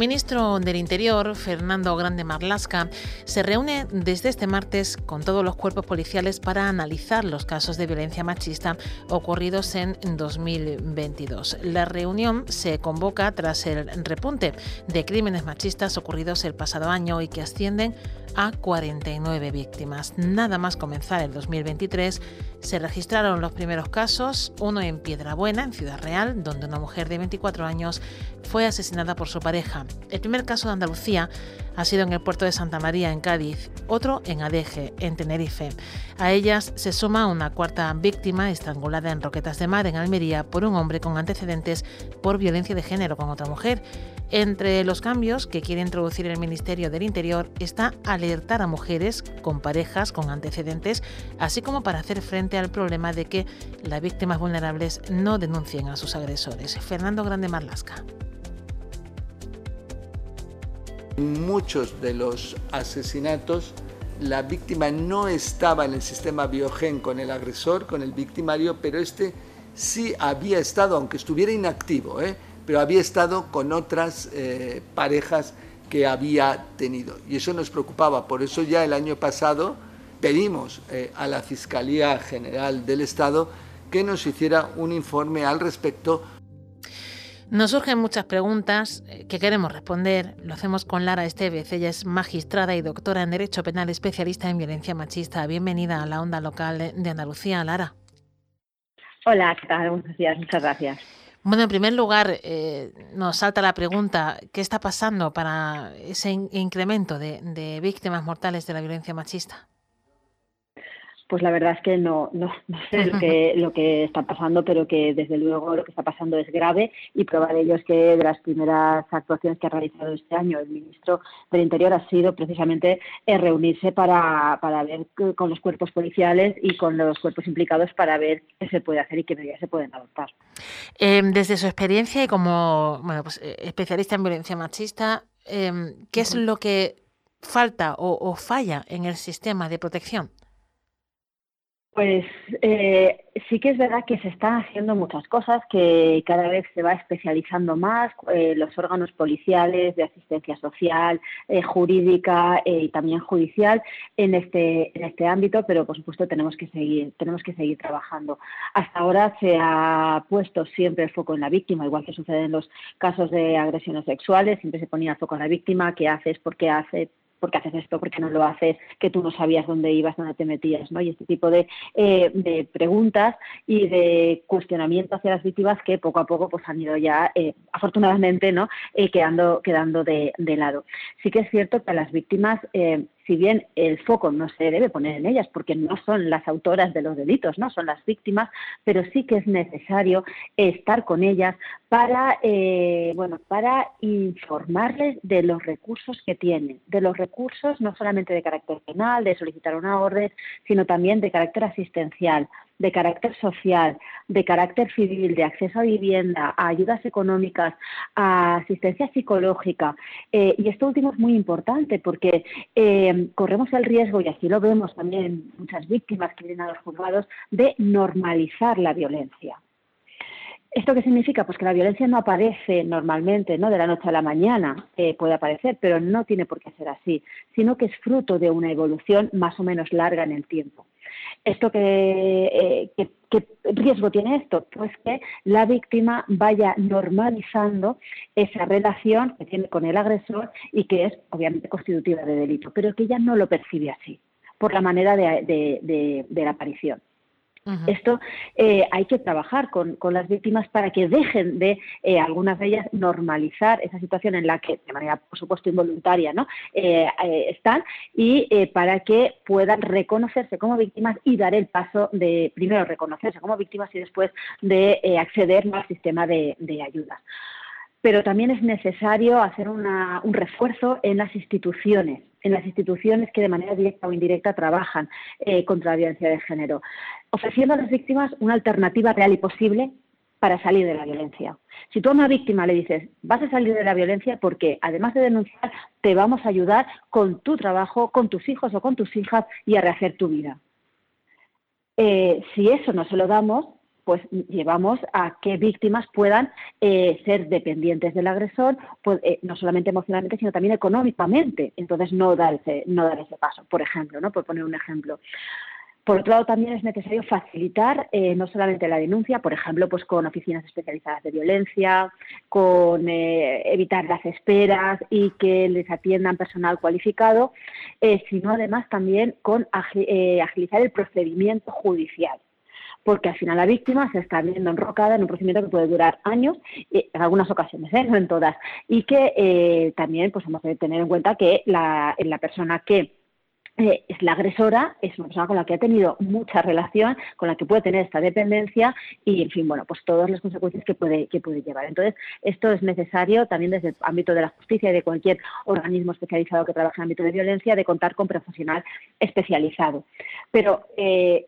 Ministro del Interior, Fernando Grande Marlasca, se reúne desde este martes con todos los cuerpos policiales para analizar los casos de violencia machista ocurridos en 2022. La reunión se convoca tras el repunte de crímenes machistas ocurridos el pasado año y que ascienden a 49 víctimas. Nada más comenzar el 2023, se registraron los primeros casos, uno en Piedrabuena, en Ciudad Real, donde una mujer de 24 años fue asesinada por su pareja. El primer caso de Andalucía ha sido en el puerto de Santa María, en Cádiz, otro en Adeje, en Tenerife. A ellas se suma una cuarta víctima estrangulada en Roquetas de Mar, en Almería, por un hombre con antecedentes por violencia de género con otra mujer. Entre los cambios que quiere introducir el Ministerio del Interior está alertar a mujeres con parejas con antecedentes, así como para hacer frente al problema de que las víctimas vulnerables no denuncien a sus agresores. Fernando Grande Marlasca. Muchos de los asesinatos la víctima no estaba en el sistema biogen con el agresor, con el victimario, pero este sí había estado, aunque estuviera inactivo, ¿eh? Pero había estado con otras eh, parejas que había tenido. Y eso nos preocupaba. Por eso ya el año pasado pedimos eh, a la Fiscalía General del Estado que nos hiciera un informe al respecto. Nos surgen muchas preguntas eh, que queremos responder. Lo hacemos con Lara Esteves. Ella es magistrada y doctora en Derecho Penal, especialista en violencia machista. Bienvenida a la onda local de Andalucía, Lara. Hola, ¿qué tal? Buenos días, muchas gracias. Bueno, en primer lugar, eh, nos salta la pregunta, ¿qué está pasando para ese incremento de víctimas mortales de la violencia machista? Pues la verdad es que no, no, sé lo que, lo que está pasando, pero que desde luego lo que está pasando es grave y prueba de ello es que de las primeras actuaciones que ha realizado este año el ministro del Interior ha sido precisamente eh, reunirse para, para ver con los cuerpos policiales y con los cuerpos implicados para ver qué se puede hacer y qué medidas se pueden adoptar. Em, desde su experiencia y como bueno, pues, eh, especialista en violencia machista, em, ¿qué es lo que falta o falla en el sistema de protección? Pues eh, sí que es verdad que se están haciendo muchas cosas, que cada vez se va especializando más eh, los órganos policiales, de asistencia social, eh, jurídica y también judicial en este, en este ámbito, pero por supuesto tenemos que seguir, tenemos que seguir trabajando. Hasta ahora se ha puesto siempre el foco en la víctima, igual que sucede en los casos de agresiones sexuales, siempre se ponía el foco en la víctima, qué haces, por qué hace, ¿por qué haces esto? ¿Por qué no lo haces? Que tú no sabías dónde ibas, dónde te metías, ¿no? Y este tipo de, eh, preguntas y de cuestionamiento hacia las víctimas que poco a poco pues han ido ya, eh, afortunadamente, ¿no? Eh, quedando, quedando de, de, lado. Sí que es cierto que a las víctimas si bien el foco no se debe poner en ellas porque no son las autoras de los delitos, no son las víctimas, pero sí que es necesario estar con ellas para, eh, bueno, para informarles de los recursos que tienen, de los recursos no solamente de carácter penal, de solicitar una orden, sino también de carácter asistencial, de carácter social, de carácter civil, de acceso a vivienda, a ayudas económicas, a asistencia psicológica. Eh, y esto último es muy importante porque eh, corremos el riesgo, y así lo vemos también muchas víctimas que vienen a los juzgados, de normalizar la violencia. ¿Esto qué significa? Pues que la violencia no aparece normalmente, ¿no? De la noche a la mañana eh, puede aparecer, pero no tiene por qué ser así, sino que es fruto de una evolución más o menos larga en el tiempo. ¿Esto eh, qué, qué, riesgo tiene esto? Pues que la víctima vaya normalizando esa relación que tiene con el agresor y que es obviamente constitutiva de delito, pero que ella no lo percibe así por la manera de la aparición. Esto eh, hay que trabajar con, las víctimas para que dejen de, eh, algunas de ellas, normalizar esa situación en la que, de manera, por supuesto, involuntaria, ¿no? Eh, están y para que puedan reconocerse como víctimas y dar el paso de, primero, reconocerse como víctimas y después de acceder al sistema de, de ayudas. pero también es necesario hacer un refuerzo en las instituciones, en las instituciones que de manera directa o indirecta trabajan eh, contra la violencia de género, ofreciendo a las víctimas una alternativa real y posible para salir de la violencia. Si tú a una víctima le dices, vas a salir de la violencia porque además de denunciar, te vamos a ayudar con tu trabajo, con tus hijos o con tus hijas y a rehacer tu vida. Eh, si eso no se lo damos, pues llevamos a que víctimas puedan eh, ser dependientes del agresor, pues, eh, no solamente emocionalmente, sino también económicamente. Entonces, no dar ese, no dar ese paso, por ejemplo, ¿no? por poner un ejemplo. Por otro lado, también es necesario facilitar eh, no solamente la denuncia, por ejemplo, pues con oficinas especializadas de violencia, con evitar las esperas y que les atiendan personal cualificado, sino además también con agilizar el procedimiento judicial porque al final la víctima se está viendo enrocada en un procedimiento que puede durar años, en algunas ocasiones, ¿eh? no en todas, y que eh, también pues hemos de tener en cuenta que la, la persona que eh, es la agresora, es una persona con la que ha tenido mucha relación, con la que puede tener esta dependencia y, en fin, bueno, pues todas las consecuencias que puede, que puede llevar. Entonces, esto es necesario también desde el ámbito de la justicia y de cualquier organismo especializado que trabaje en el ámbito de violencia, de contar con profesional especializado. Pero eh,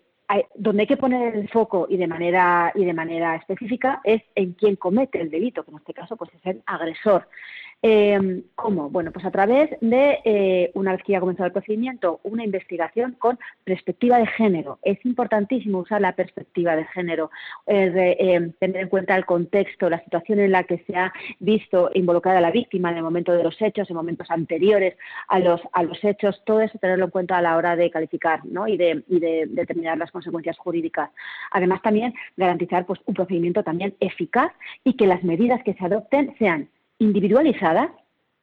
donde hay que poner el foco y de manera y de manera específica es en quien comete el delito, que en este caso pues es el agresor. Eh, ¿Cómo? Bueno, pues a través de, eh, una vez que ya ha comenzado el procedimiento, una investigación con perspectiva de género. Es importantísimo usar la perspectiva de género, eh, tener en cuenta el contexto, la situación en la que se ha visto involucrada la víctima en el momento de los hechos, en momentos anteriores a los, a los hechos, todo eso tenerlo en cuenta a la hora de calificar ¿no? y, de, y de determinar las consecuencias jurídicas. Además, también garantizar pues, un procedimiento también eficaz y que las medidas que se adopten sean individualizadas,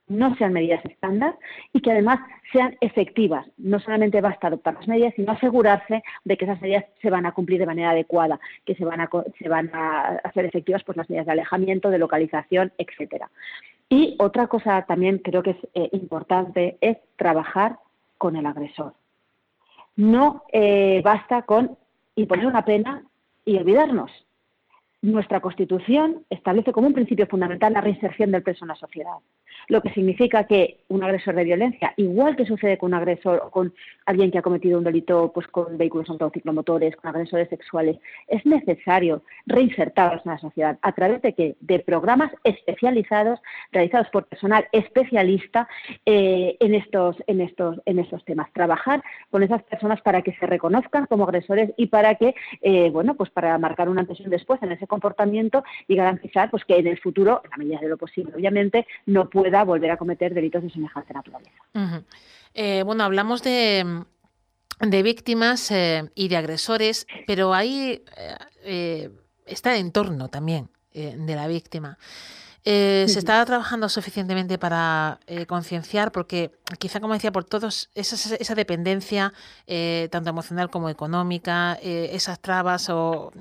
no sean medidas estándar y que además sean efectivas. No solamente basta adoptar las medidas, sino asegurarse de que esas medidas se van a cumplir de manera adecuada, que se van a, se van a hacer efectivas pues, las medidas de alejamiento, de localización, etcétera. Y otra cosa también creo que es eh, importante es trabajar con el agresor. No eh, basta con imponer una pena y olvidarnos nuestra Constitución establece como un principio fundamental la reinserción del preso en la sociedad lo que significa que un agresor de violencia, igual que sucede con un agresor o con alguien que ha cometido un delito pues con vehículos autociclomotores, con agresores sexuales, es necesario reinsertarlos en la sociedad a través de que de programas especializados realizados por personal especialista eh, en estos en estos en estos temas, trabajar con esas personas para que se reconozcan como agresores y para que eh, bueno pues para marcar una antes y un después en ese comportamiento y garantizar pues que en el futuro, en la medida de lo posible, obviamente, no pueda volver a cometer delitos de semejante naturaleza. Eh, bueno, hablamos de, víctimas eh, y de agresores, pero ahí eh, está el entorno también de la víctima. Eh, ¿Se está trabajando suficientemente para eh, concienciar? Porque quizá, como decía, por todos, esa, esa dependencia, eh, tanto emocional como económica, esas trabas, o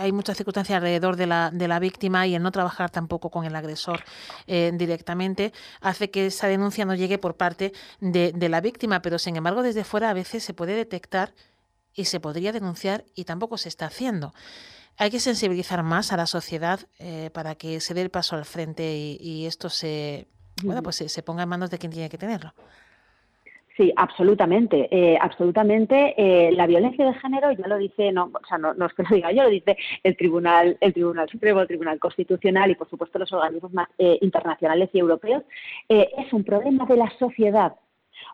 hay muchas circunstancias alrededor de la, de la víctima y el no trabajar tampoco con el agresor directamente, hace que esa denuncia no llegue por parte de, de la víctima, pero sin embargo desde fuera a veces se puede detectar y se podría denunciar y tampoco se está haciendo hay que sensibilizar más a la sociedad eh, para que se dé el paso al frente y, esto se, bueno, pues se, ponga en manos de quien tiene que tenerlo. Sí, absolutamente, eh, absolutamente. Eh, la violencia de género, ya lo dice, no, o sea, no, es que lo diga yo, lo dice el Tribunal, el Tribunal Supremo, el Tribunal Constitucional y, por supuesto, los organismos más internacionales y europeos, es un problema de la sociedad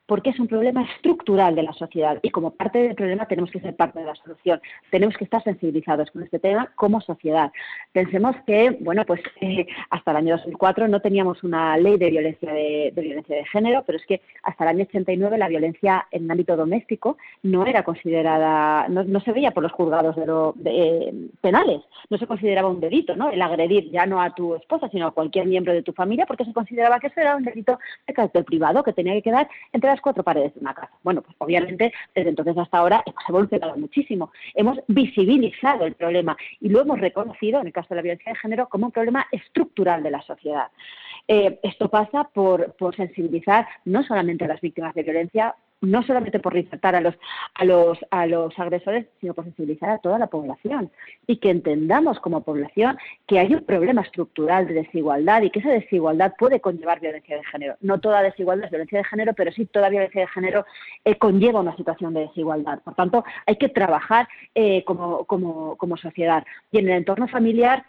porque es un problema estructural de la sociedad y como parte del problema tenemos que ser parte de la solución. Tenemos que estar sensibilizados con este tema como sociedad. Pensemos que, bueno, pues eh, hasta el año 2004 no teníamos una ley de violencia de, violencia de género, pero es que hasta el año 89 la violencia en el ámbito doméstico no era considerada, no, se veía por los juzgados de lo, eh, penales, no se consideraba un delito, ¿no? El agredir ya no a tu esposa, sino a cualquier miembro de tu familia, porque se consideraba que eso era un delito de carácter privado que tenía que quedar entre las cuatro paredes de una casa. Bueno, pues obviamente desde entonces hasta ahora hemos evolucionado muchísimo. Hemos visibilizado el problema y lo hemos reconocido, en el caso de la violencia de género, como un problema estructural de la sociedad. Eh, esto pasa por, sensibilizar no solamente a las víctimas de violencia, no solamente por reinsertar a los, a los, a los agresores, sino por sensibilizar a toda la población y que entendamos como población que hay un problema estructural de desigualdad y que esa desigualdad puede conllevar violencia de género. No toda desigualdad es violencia de género, pero sí toda violencia de género eh, conlleva una situación de desigualdad. Por tanto, hay que trabajar eh, como, como, como sociedad. Y en el entorno familiar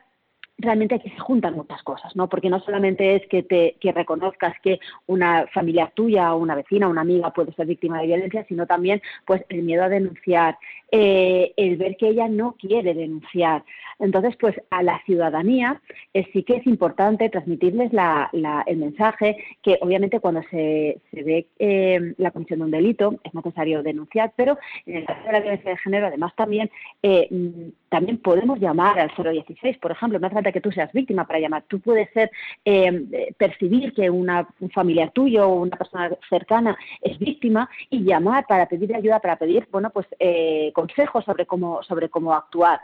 realmente aquí se juntan muchas cosas, ¿no? Porque no solamente es que te que reconozcas que una familia tuya una vecina una amiga puede ser víctima de violencia, sino también pues el miedo a denunciar, eh, el ver que ella no quiere denunciar. Entonces, pues a la ciudadanía eh, sí que es importante transmitirles el mensaje que obviamente cuando se, ve eh, la comisión de un delito es necesario denunciar, pero en el caso de la violencia de género además también mm, también podemos llamar al 016, por ejemplo, no hace falta que tú seas víctima para llamar, tú puedes ser, percibir que una, un familiar tuyo o una persona cercana es víctima y llamar para pedir ayuda, para pedir, bueno, pues consejos sobre cómo, sobre cómo actuar.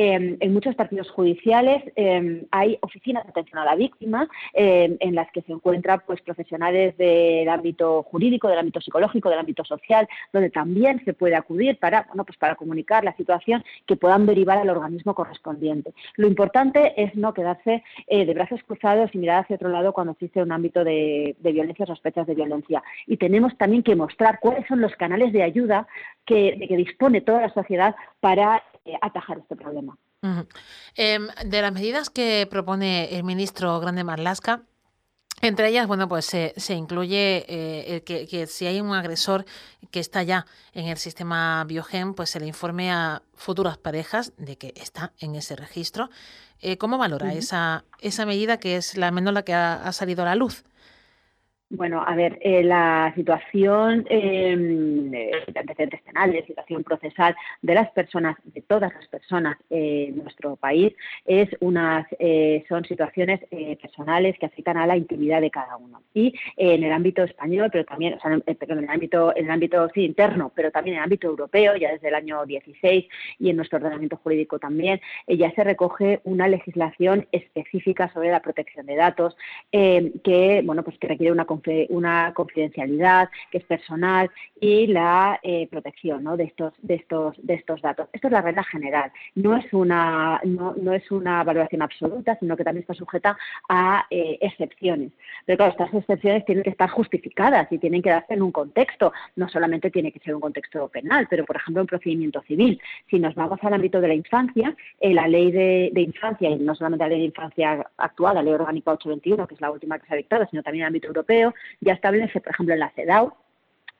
Em, en muchos partidos judiciales em, hay oficinas de atención a la víctima em, en las que se encuentran pues, profesionales del ámbito jurídico, del ámbito psicológico, del ámbito social, donde también se puede acudir para, bueno, pues para comunicar la situación que puedan derivar al organismo correspondiente. Lo importante es no quedarse eh, de brazos cruzados y mirar hacia otro lado cuando existe un ámbito de, violencia o sospechas de violencia. Y tenemos también que mostrar cuáles son los canales de ayuda que, de dispone toda la sociedad para eh, atajar este problema. Em, de las medidas que propone el ministro Grande Marlasca, entre ellas, bueno, pues se, incluye eh, que, si hay un agresor que está ya en el sistema Biogen, pues se le informe a futuras parejas de que está en ese registro. Eh, ¿Cómo valora esa, esa medida que es la menor la que ha salido a la luz? Bueno, a ver, eh, la situación em, de antecedentes penales, situación procesal de las personas, de todas las personas en nuestro país, es unas, eh, son situaciones eh, personales que afectan a la intimidad de cada uno. Y en el ámbito español, pero también, o sea, en, en el ámbito, en el ámbito sí, interno, pero también en el ámbito europeo, ya desde el año 16 y en nuestro ordenamiento jurídico también, ya se recoge una legislación específica sobre la protección de datos que, bueno, pues que requiere una una confidencialidad que es personal y la eh, protección de, estos, de, estos, de estos datos. Esto es la regla general. No es una, no, es una valoración absoluta, sino que también está sujeta a eh, excepciones. Pero claro, estas excepciones tienen que estar justificadas y tienen que darse en un contexto. No solamente tiene que ser un contexto penal, pero por ejemplo un procedimiento civil. Si nos vamos al ámbito de la infancia, eh, la ley de, infancia, y no solamente la ley de infancia actual, la ley orgánica 821, que es la última que se ha dictado, sino también el ámbito europeo, ya establece, por ejemplo, en la CEDAW,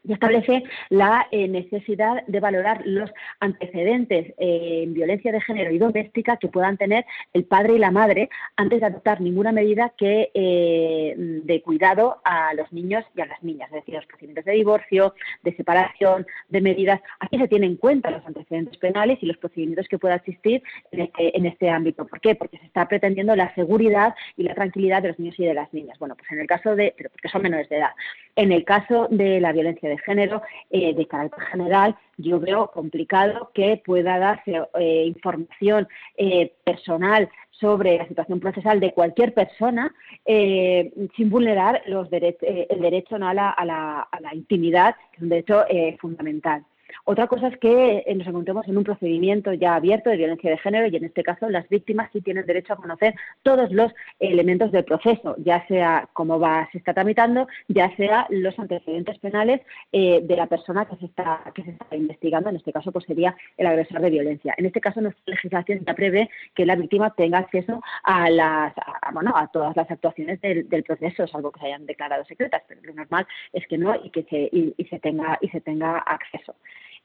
y establece la eh, necesidad de valorar los antecedentes eh, en violencia de género y doméstica que puedan tener el padre y la madre antes de adoptar ninguna medida que eh, de cuidado a los niños y a las niñas, es decir, los procedimientos de divorcio, de separación, de medidas. Aquí se tienen en cuenta los antecedentes penales y los procedimientos que pueda existir en este, en este ámbito. ¿Por qué? Porque se está pretendiendo la seguridad y la tranquilidad de los niños y de las niñas. Bueno, pues en el caso de, pero porque son menores de edad. En el caso de la violencia de género, eh, de carácter general, yo veo complicado que pueda darse eh, información eh, personal sobre la situación procesal de cualquier persona sin vulnerar los el derecho a, la, a, la, a, la, intimidad, que es un derecho fundamental. Otra cosa es que eh, nos encontremos en un procedimiento ya abierto de violencia de género y en este caso las víctimas sí tienen derecho a conocer todos los elementos del proceso, ya sea cómo va, se está tramitando, ya sea los antecedentes penales eh, de la persona que se, está, que se está investigando, en este caso pues sería el agresor de violencia. En este caso nuestra legislación ya prevé que la víctima tenga acceso a las bueno, a todas las actuaciones del, proceso, salvo que se hayan declarado secretas, pero lo normal es que no y que se, y se tenga y se tenga acceso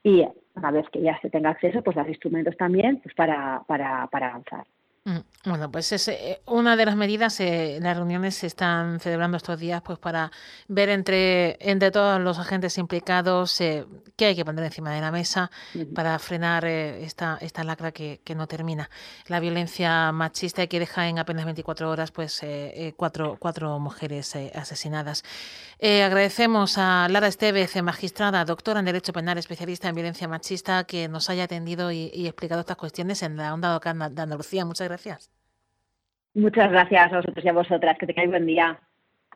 y una vez que ya se tenga acceso, pues dar instrumentos también pues para, para, para avanzar. Mm, bueno, pues es eh, una de las medidas, eh, las reuniones se están celebrando estos días pues para ver entre, entre todos los agentes implicados eh, qué hay que poner encima de la mesa para frenar esta, esta lacra que, que, no termina. La violencia machista que deja en apenas 24 horas pues cuatro, cuatro mujeres asesinadas. Agradecemos a Lara Estevez, magistrada, doctora en Derecho Penal, especialista en violencia machista, que nos haya atendido y, y explicado estas cuestiones en la onda de Andalucía. Muchas gracias. Muchas gracias a vosotros y a vosotras. Que tengáis buen día.